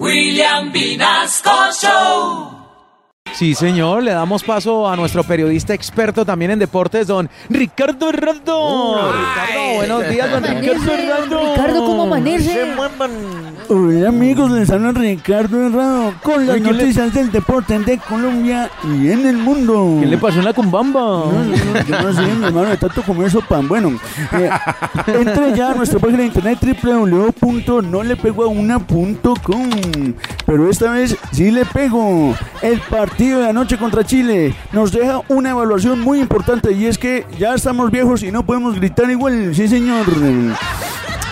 William Vinasco Show. Sí, señor, le damos paso a nuestro periodista experto también en deportes, don Ricardo Herrando. Ricardo, buenos días, don Ricardo Herrando. Ricardo, ¿cómo amanece? Hola amigos, les habla Ricardo Herrado con las ¿qué le- noticias del deporte de Colombia y en el mundo. ¿Qué le pasó en la cumbamba? No, no, no, yo no sé, mi hermano, de tanto comer pan. Bueno, eh, entre ya a nuestra página de internet www.nolepegoauna.com. Pero esta vez sí le pego. El partido de anoche contra Chile nos deja una evaluación muy importante y es que ya estamos viejos y no podemos gritar igual. Sí, señor.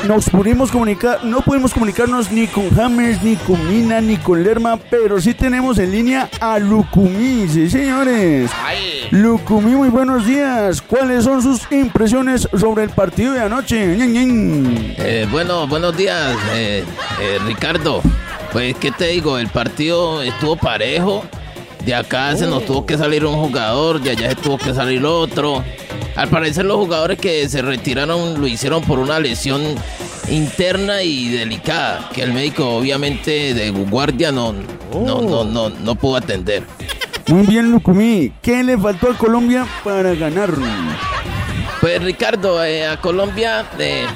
Nos pudimos comunicar, no pudimos comunicarnos ni con James, ni con Mina, ni con Lerma, pero sí tenemos en línea a Lucumí, sí señores. Lucumí, muy buenos días. ¿Cuáles son sus impresiones sobre el partido de anoche? Eh, bueno, buenos días, eh, eh, Ricardo. Pues, ¿qué te digo? El partido estuvo parejo. De acá se nos tuvo que salir un jugador, de allá se tuvo que salir otro. Al parecer los jugadores que se retiraron lo hicieron por una lesión interna y delicada, que el médico obviamente de guardia no, no, no, no, no pudo atender. Muy bien, Lucumí. ¿Qué le faltó a Colombia para ganar? Pues Ricardo, eh, a Colombia, eh,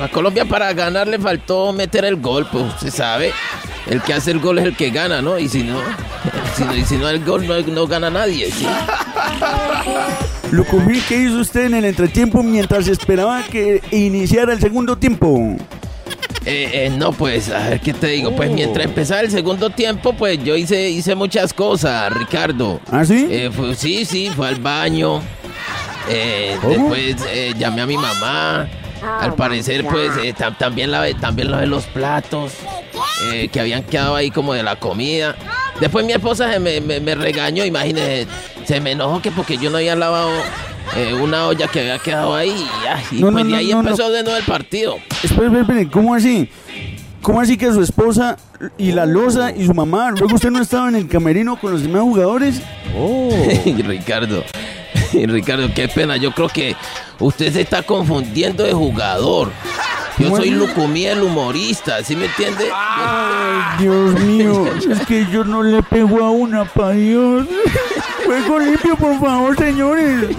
a Colombia para ganar le faltó meter el gol, pues usted sabe. El que hace el gol es el que gana, ¿no? Y si no, si no, y si no el gol no, no gana nadie. ¿sí? Lucumí, ¿qué hizo usted en el entretiempo mientras esperaba que iniciara el segundo tiempo? Eh, eh, no, pues, a ver qué te digo. Pues mientras empezaba el segundo tiempo, pues yo hice, hice muchas cosas, Ricardo. ¿Ah, sí? Eh, fue- sí, sí, fue al baño. Eh, después eh, llamé a mi mamá. Al parecer, pues eh, tam- también lavé, también lavé los platos eh, que habían quedado ahí como de la comida. Después mi esposa se me, me- me regañó, imagínese, se me enojó que porque yo no había lavado eh, una olla que había quedado ahí y, ya, y No, pues no, ahí empezó de nuevo el partido. Espera, espera, espera, ¿cómo así? ¿Cómo así que su esposa y la losa y su mamá, luego usted no estaba en el camerino con los demás jugadores? Ricardo, Ricardo, qué pena. Yo creo que usted se está confundiendo de jugador. Yo ¿Cómo soy así? Lucumí, el humorista, ¿sí me entiende? Ay, Dios mío, es que yo no le pego a una, pa' Dios. Juego limpio, por favor, señores.